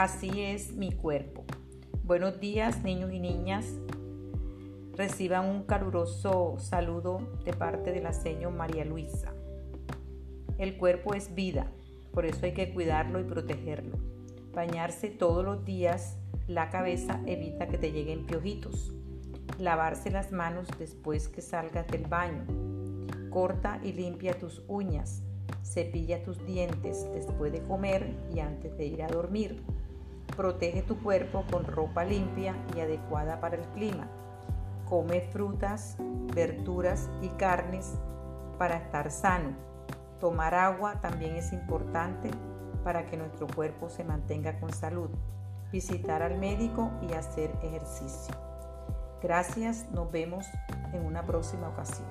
Así es mi cuerpo. Buenos días niños y niñas. Reciban un caluroso saludo de parte de la señora María Luisa. El cuerpo es vida, por eso hay que cuidarlo y protegerlo. Bañarse todos los días la cabeza evita que te lleguen piojitos. Lavarse las manos después que salgas del baño. Corta y limpia tus uñas. Cepilla tus dientes después de comer y antes de ir a dormir. Protege tu cuerpo con ropa limpia y adecuada para el clima. Come frutas, verduras y carnes para estar sano. Tomar agua también es importante para que nuestro cuerpo se mantenga con salud. Visitar al médico y hacer ejercicio. Gracias, nos vemos en una próxima ocasión.